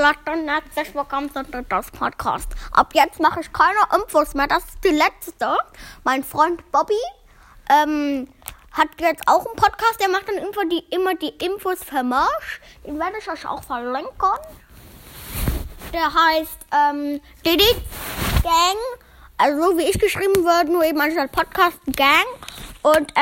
Leute, und herzlich willkommen zu das Podcast. Ab jetzt mache ich keine Infos mehr, das ist die letzte. Mein Freund Bobby ähm, hat jetzt auch einen Podcast, der macht dann immer die, immer die Infos für Marsch. Den werde ich euch auch verlinken. Der heißt ähm, Diddy Gang, also so wie ich geschrieben würde, nur eben anstatt Podcast Gang. Und